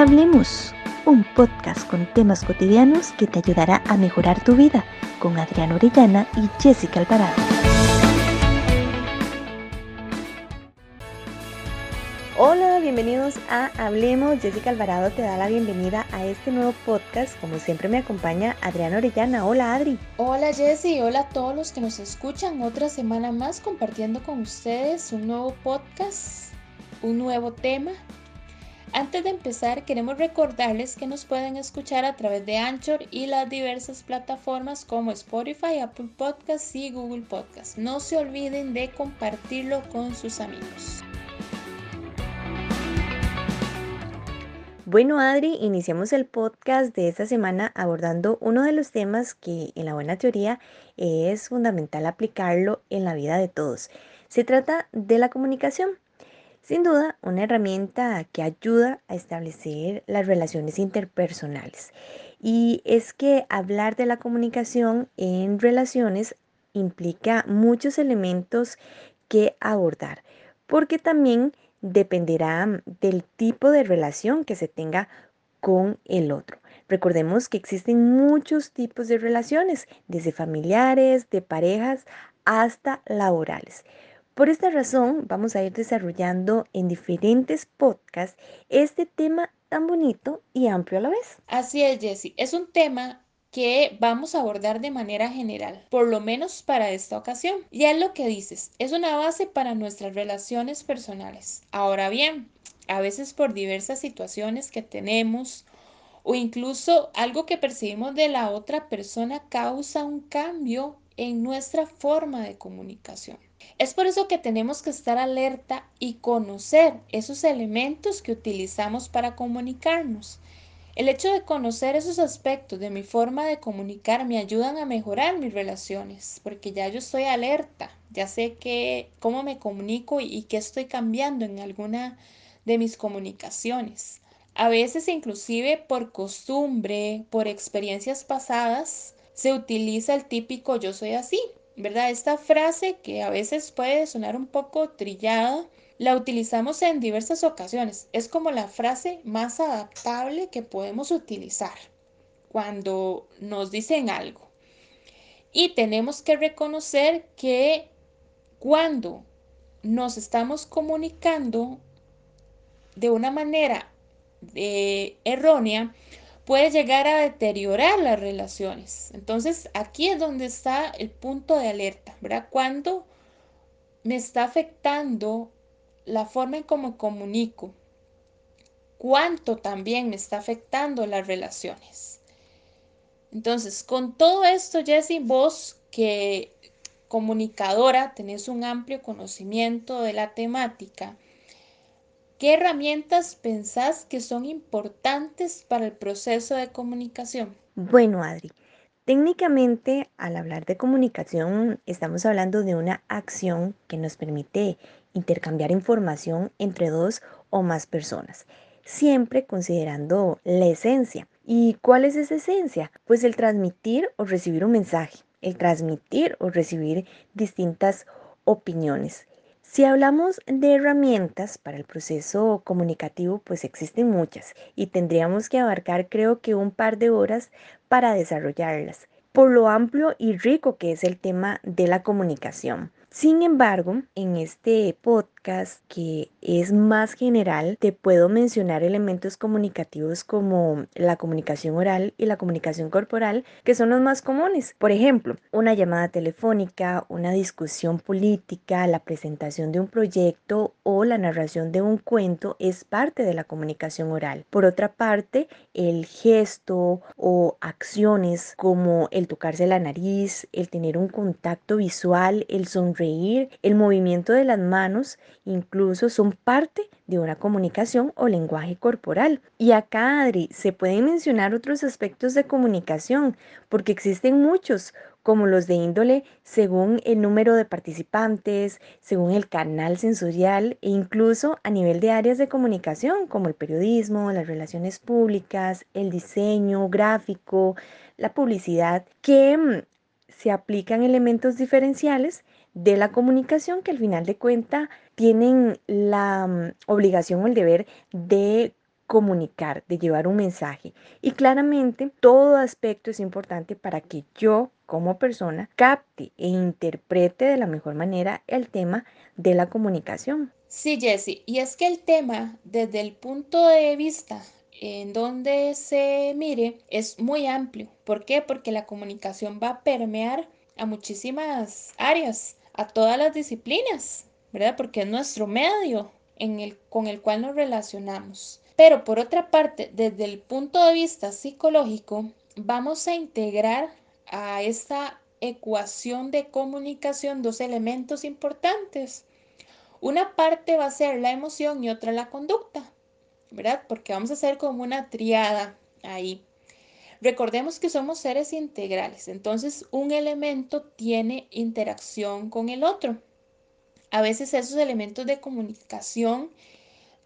Hablemos, un podcast con temas cotidianos que te ayudará a mejorar tu vida con Adriana Orellana y Jessica Alvarado. Hola, bienvenidos a Hablemos. Jessica Alvarado te da la bienvenida a este nuevo podcast. Como siempre me acompaña Adriana Orellana. Hola Adri. Hola Jessy, hola a todos los que nos escuchan. Otra semana más compartiendo con ustedes un nuevo podcast, un nuevo tema antes de empezar, queremos recordarles que nos pueden escuchar a través de Anchor y las diversas plataformas como Spotify, Apple Podcasts y Google Podcasts. No se olviden de compartirlo con sus amigos. Bueno, Adri, iniciamos el podcast de esta semana abordando uno de los temas que en la buena teoría es fundamental aplicarlo en la vida de todos. Se trata de la comunicación. Sin duda, una herramienta que ayuda a establecer las relaciones interpersonales. Y es que hablar de la comunicación en relaciones implica muchos elementos que abordar, porque también dependerá del tipo de relación que se tenga con el otro. Recordemos que existen muchos tipos de relaciones, desde familiares, de parejas, hasta laborales. Por esta razón, vamos a ir desarrollando en diferentes podcasts este tema tan bonito y amplio a la vez. Así es, Jessie. Es un tema que vamos a abordar de manera general, por lo menos para esta ocasión. Y es lo que dices, es una base para nuestras relaciones personales. Ahora bien, a veces por diversas situaciones que tenemos o incluso algo que percibimos de la otra persona causa un cambio en nuestra forma de comunicación. Es por eso que tenemos que estar alerta y conocer esos elementos que utilizamos para comunicarnos. El hecho de conocer esos aspectos de mi forma de comunicar me ayudan a mejorar mis relaciones, porque ya yo estoy alerta, ya sé que, cómo me comunico y, y qué estoy cambiando en alguna de mis comunicaciones. A veces inclusive por costumbre, por experiencias pasadas, se utiliza el típico yo soy así, ¿verdad? Esta frase que a veces puede sonar un poco trillada, la utilizamos en diversas ocasiones. Es como la frase más adaptable que podemos utilizar cuando nos dicen algo. Y tenemos que reconocer que cuando nos estamos comunicando de una manera eh, errónea, puede llegar a deteriorar las relaciones. Entonces, aquí es donde está el punto de alerta, ¿verdad? Cuando me está afectando la forma en cómo comunico, cuánto también me está afectando las relaciones. Entonces, con todo esto, Jessie, vos que comunicadora tenés un amplio conocimiento de la temática, ¿Qué herramientas pensás que son importantes para el proceso de comunicación? Bueno, Adri, técnicamente al hablar de comunicación estamos hablando de una acción que nos permite intercambiar información entre dos o más personas, siempre considerando la esencia. ¿Y cuál es esa esencia? Pues el transmitir o recibir un mensaje, el transmitir o recibir distintas opiniones. Si hablamos de herramientas para el proceso comunicativo, pues existen muchas y tendríamos que abarcar creo que un par de horas para desarrollarlas, por lo amplio y rico que es el tema de la comunicación. Sin embargo, en este podcast que es más general, te puedo mencionar elementos comunicativos como la comunicación oral y la comunicación corporal, que son los más comunes. Por ejemplo, una llamada telefónica, una discusión política, la presentación de un proyecto o la narración de un cuento es parte de la comunicación oral. Por otra parte, el gesto o acciones como el tocarse la nariz, el tener un contacto visual, el sonreír, reír, el movimiento de las manos, incluso son parte de una comunicación o lenguaje corporal. Y acá, Adri, se pueden mencionar otros aspectos de comunicación, porque existen muchos, como los de índole según el número de participantes, según el canal sensorial e incluso a nivel de áreas de comunicación, como el periodismo, las relaciones públicas, el diseño gráfico, la publicidad, que mm, se aplican elementos diferenciales de la comunicación que al final de cuenta tienen la mm, obligación o el deber de comunicar, de llevar un mensaje. Y claramente todo aspecto es importante para que yo como persona capte e interprete de la mejor manera el tema de la comunicación. Sí, Jessie, y es que el tema desde el punto de vista en donde se mire es muy amplio. ¿Por qué? Porque la comunicación va a permear a muchísimas áreas, a todas las disciplinas, ¿verdad? Porque es nuestro medio con el cual nos relacionamos. Pero por otra parte, desde el punto de vista psicológico, vamos a integrar a esta ecuación de comunicación dos elementos importantes. Una parte va a ser la emoción y otra la conducta. ¿verdad? Porque vamos a hacer como una triada ahí. Recordemos que somos seres integrales, entonces un elemento tiene interacción con el otro. A veces esos elementos de comunicación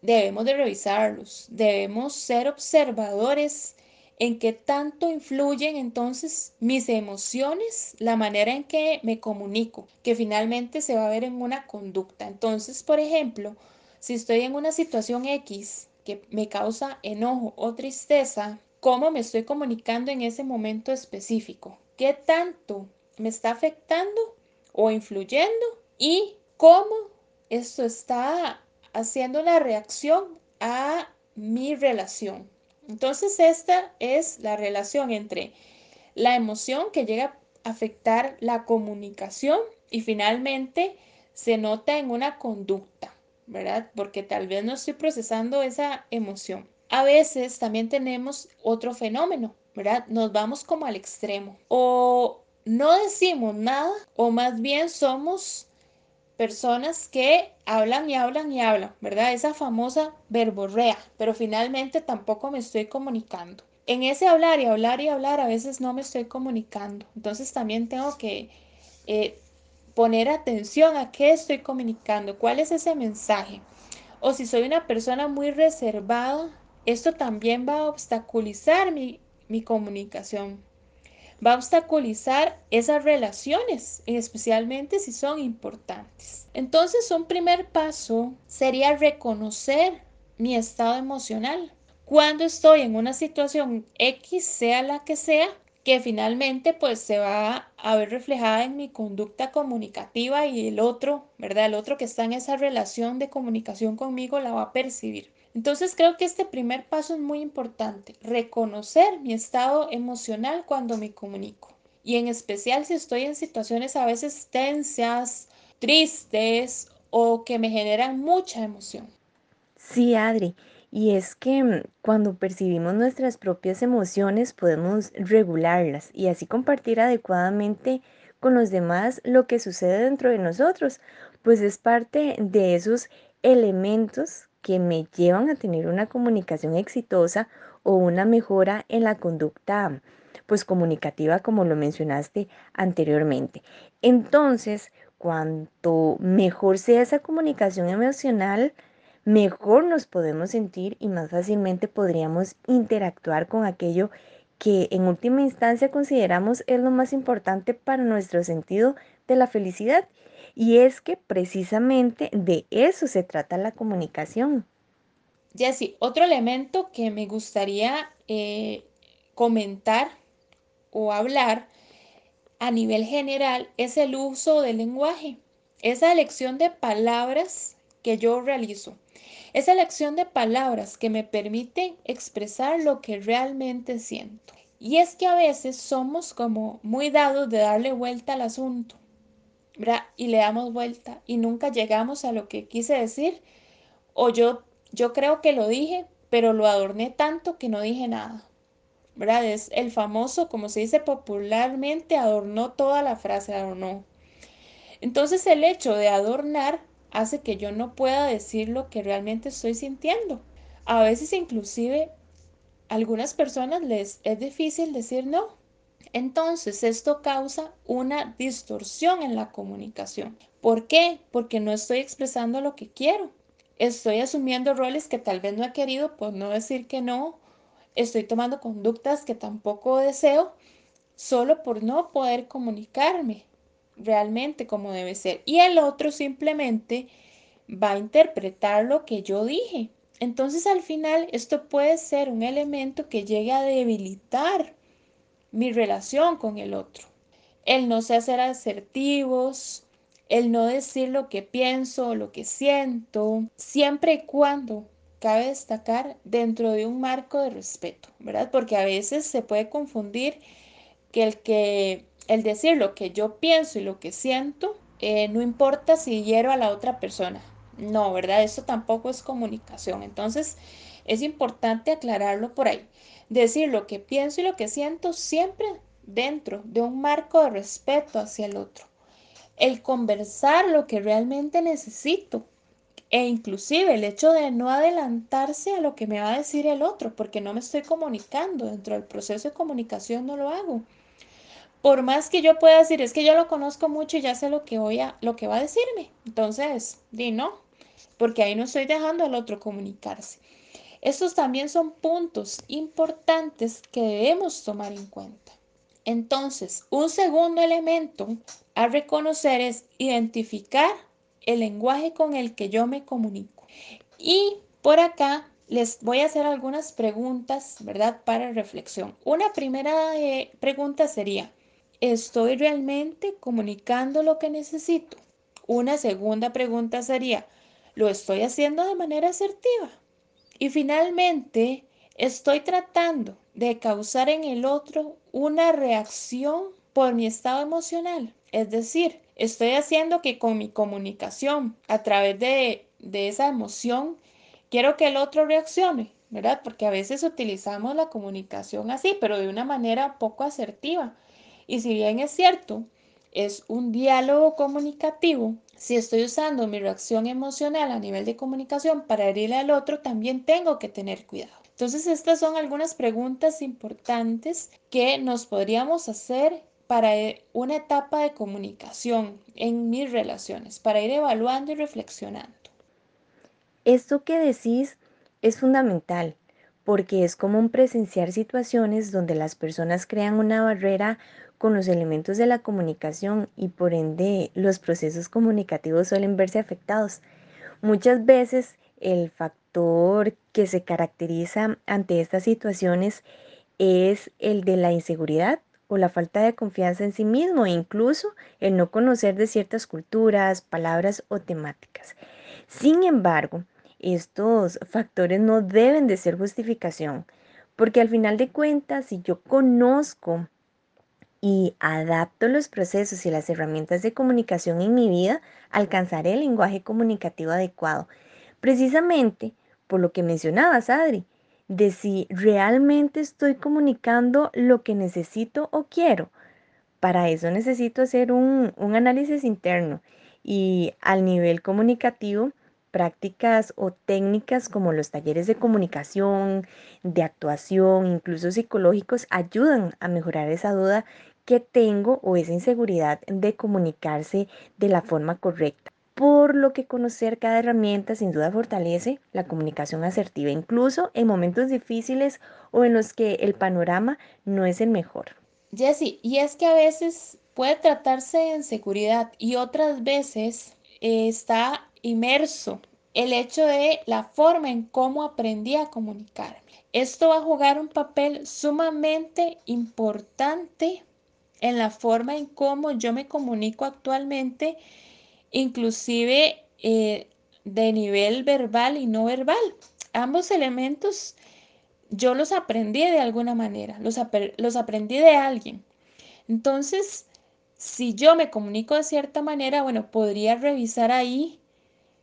debemos de revisarlos, debemos ser observadores en qué tanto influyen entonces mis emociones, la manera en que me comunico, que finalmente se va a ver en una conducta. Entonces, por ejemplo, si estoy en una situación X que me causa enojo o tristeza, cómo me estoy comunicando en ese momento específico, qué tanto me está afectando o influyendo y cómo esto está haciendo una reacción a mi relación. Entonces esta es la relación entre la emoción que llega a afectar la comunicación y finalmente se nota en una conducta. ¿verdad? Porque tal vez no estoy procesando esa emoción. A veces también tenemos otro fenómeno, ¿verdad? Nos vamos como al extremo. O no decimos nada, o más bien somos personas que hablan y hablan y hablan, ¿verdad? Esa famosa verborrea, pero finalmente tampoco me estoy comunicando. En ese hablar y hablar y hablar a veces no me estoy comunicando. Entonces también tengo que eh, poner atención a qué estoy comunicando, cuál es ese mensaje. O si soy una persona muy reservada, esto también va a obstaculizar mi, mi comunicación. Va a obstaculizar esas relaciones, especialmente si son importantes. Entonces, un primer paso sería reconocer mi estado emocional. Cuando estoy en una situación X, sea la que sea, que finalmente pues se va a ver reflejada en mi conducta comunicativa y el otro, ¿verdad? El otro que está en esa relación de comunicación conmigo la va a percibir. Entonces creo que este primer paso es muy importante, reconocer mi estado emocional cuando me comunico. Y en especial si estoy en situaciones a veces tensas, tristes o que me generan mucha emoción. Sí, Adri. Y es que mm, cuando percibimos nuestras propias emociones podemos regularlas y así compartir adecuadamente con los demás lo que sucede dentro de nosotros, pues es parte de esos elementos que me llevan a tener una comunicación exitosa o una mejora en la conducta pues comunicativa como lo mencionaste anteriormente. Entonces, cuanto mejor sea esa comunicación emocional, mejor nos podemos sentir y más fácilmente podríamos interactuar con aquello que en última instancia consideramos es lo más importante para nuestro sentido de la felicidad. Y es que precisamente de eso se trata la comunicación. Jessy, otro elemento que me gustaría eh, comentar o hablar a nivel general es el uso del lenguaje, esa elección de palabras que yo realizo. Esa elección de palabras que me permiten expresar lo que realmente siento. Y es que a veces somos como muy dados de darle vuelta al asunto, Y le damos vuelta y nunca llegamos a lo que quise decir. O yo, yo creo que lo dije, pero lo adorné tanto que no dije nada. ¿Verdad? Es el famoso, como se dice popularmente, adornó toda la frase, adornó. Entonces el hecho de adornar hace que yo no pueda decir lo que realmente estoy sintiendo. A veces inclusive algunas personas les es difícil decir no. Entonces esto causa una distorsión en la comunicación. ¿Por qué? Porque no estoy expresando lo que quiero. Estoy asumiendo roles que tal vez no he querido por no decir que no. Estoy tomando conductas que tampoco deseo solo por no poder comunicarme realmente como debe ser. Y el otro simplemente va a interpretar lo que yo dije. Entonces al final esto puede ser un elemento que llegue a debilitar mi relación con el otro. El no ser asertivos, el no decir lo que pienso, lo que siento, siempre y cuando cabe destacar dentro de un marco de respeto, ¿verdad? Porque a veces se puede confundir que el que el decir lo que yo pienso y lo que siento, eh, no importa si hiero a la otra persona. No, ¿verdad? Eso tampoco es comunicación. Entonces, es importante aclararlo por ahí. Decir lo que pienso y lo que siento siempre dentro de un marco de respeto hacia el otro. El conversar lo que realmente necesito, e inclusive el hecho de no adelantarse a lo que me va a decir el otro, porque no me estoy comunicando dentro del proceso de comunicación, no lo hago. Por más que yo pueda decir, es que yo lo conozco mucho y ya sé lo que voy a, lo que va a decirme. Entonces, di no, porque ahí no estoy dejando al otro comunicarse. Estos también son puntos importantes que debemos tomar en cuenta. Entonces, un segundo elemento a reconocer es identificar el lenguaje con el que yo me comunico. Y por acá les voy a hacer algunas preguntas, ¿verdad? Para reflexión. Una primera eh, pregunta sería, ¿estoy realmente comunicando lo que necesito? Una segunda pregunta sería, ¿lo estoy haciendo de manera asertiva? Y finalmente, ¿estoy tratando de causar en el otro una reacción por mi estado emocional? Es decir, estoy haciendo que con mi comunicación a través de, de esa emoción quiero que el otro reaccione, ¿verdad? Porque a veces utilizamos la comunicación así, pero de una manera poco asertiva. Y si bien es cierto, es un diálogo comunicativo, si estoy usando mi reacción emocional a nivel de comunicación para herirle al otro, también tengo que tener cuidado. Entonces, estas son algunas preguntas importantes que nos podríamos hacer para eh, una etapa de comunicación en mis relaciones, para ir evaluando y reflexionando. Esto que decís es fundamental porque es común presenciar situaciones donde las personas crean una barrera con los elementos de la comunicación y por ende los procesos comunicativos suelen verse afectados. Muchas veces el factor que se caracteriza ante estas situaciones es el de la inseguridad o la falta de confianza en sí mismo e incluso el no conocer de ciertas culturas, palabras o temáticas. Sin embargo, estos factores no deben de ser justificación, porque al final de cuentas, si yo conozco y adapto los procesos y las herramientas de comunicación en mi vida, alcanzaré el lenguaje comunicativo adecuado. Precisamente por lo que mencionabas, Adri, de si realmente estoy comunicando lo que necesito o quiero. Para eso necesito hacer un, un análisis interno y al nivel comunicativo, prácticas o técnicas como los talleres de comunicación, de actuación, incluso psicológicos, ayudan a mejorar esa duda que tengo o esa inseguridad de comunicarse de la forma correcta por lo que conocer cada herramienta sin duda fortalece la comunicación asertiva, incluso en momentos difíciles o en los que el panorama no es el mejor. Jessie, y es que a veces puede tratarse de inseguridad y otras veces eh, está inmerso el hecho de la forma en cómo aprendí a comunicarme. Esto va a jugar un papel sumamente importante en la forma en cómo yo me comunico actualmente inclusive eh, de nivel verbal y no verbal. Ambos elementos yo los aprendí de alguna manera, los, los aprendí de alguien. Entonces, si yo me comunico de cierta manera, bueno, podría revisar ahí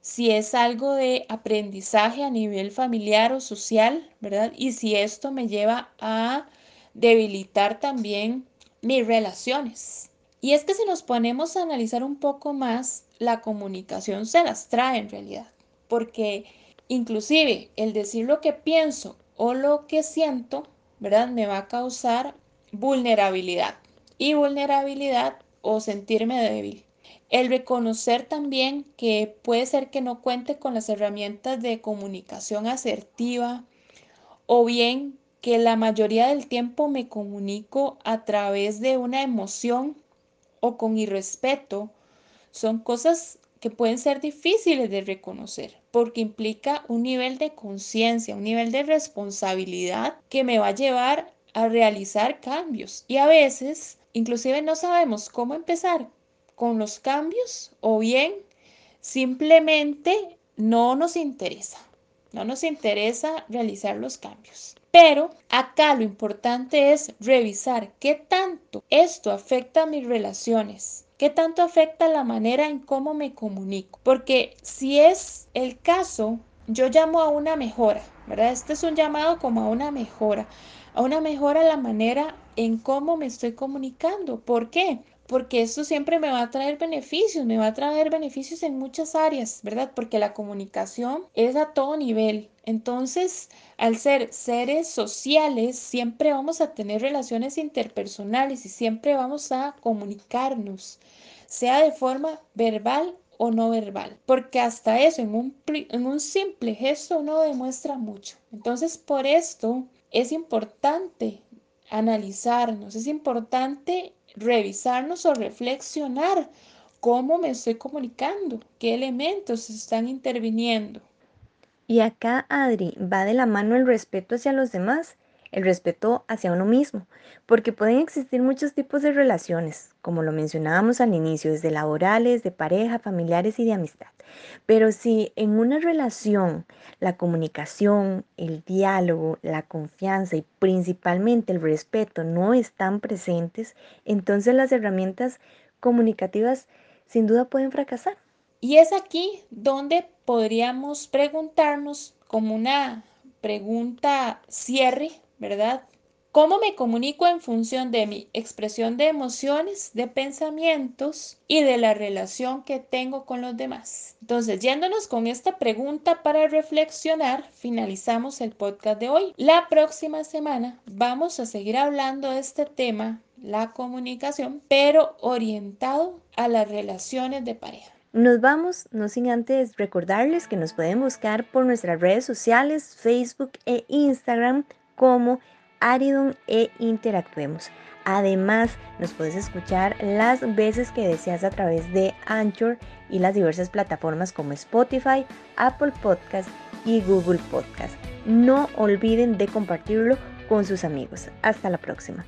si es algo de aprendizaje a nivel familiar o social, ¿verdad? Y si esto me lleva a debilitar también mis relaciones. Y es que si nos ponemos a analizar un poco más, la comunicación se las trae en realidad, porque inclusive el decir lo que pienso o lo que siento, ¿verdad? Me va a causar vulnerabilidad y vulnerabilidad o sentirme débil. El reconocer también que puede ser que no cuente con las herramientas de comunicación asertiva o bien que la mayoría del tiempo me comunico a través de una emoción o con irrespeto son cosas que pueden ser difíciles de reconocer, porque implica un nivel de conciencia, un nivel de responsabilidad que me va a llevar a realizar cambios. Y a veces, inclusive no sabemos cómo empezar con los cambios o bien simplemente no nos interesa. No nos interesa realizar los cambios. Pero acá lo importante es revisar qué tanto esto afecta a mis relaciones, qué tanto afecta la manera en cómo me comunico. Porque si es el caso, yo llamo a una mejora, ¿verdad? Este es un llamado como a una mejora, a una mejora la manera en cómo me estoy comunicando. ¿Por qué? Porque esto siempre me va a traer beneficios, me va a traer beneficios en muchas áreas, ¿verdad? Porque la comunicación es a todo nivel. Entonces, al ser seres sociales, siempre vamos a tener relaciones interpersonales y siempre vamos a comunicarnos, sea de forma verbal o no verbal, porque hasta eso en un, en un simple gesto uno demuestra mucho. Entonces, por esto es importante analizarnos, es importante revisarnos o reflexionar cómo me estoy comunicando, qué elementos están interviniendo. Y acá, Adri, va de la mano el respeto hacia los demás, el respeto hacia uno mismo, porque pueden existir muchos tipos de relaciones, como lo mencionábamos al inicio, desde laborales, de pareja, familiares y de amistad. Pero si en una relación la comunicación, el diálogo, la confianza y principalmente el respeto no están presentes, entonces las herramientas comunicativas sin duda pueden fracasar. Y es aquí donde podríamos preguntarnos como una pregunta cierre, ¿verdad? ¿Cómo me comunico en función de mi expresión de emociones, de pensamientos y de la relación que tengo con los demás? Entonces, yéndonos con esta pregunta para reflexionar, finalizamos el podcast de hoy. La próxima semana vamos a seguir hablando de este tema, la comunicación, pero orientado a las relaciones de pareja. Nos vamos, no sin antes recordarles que nos pueden buscar por nuestras redes sociales, Facebook e Instagram como Aridon e Interactuemos. Además, nos puedes escuchar las veces que deseas a través de Anchor y las diversas plataformas como Spotify, Apple Podcast y Google Podcast. No olviden de compartirlo con sus amigos. Hasta la próxima.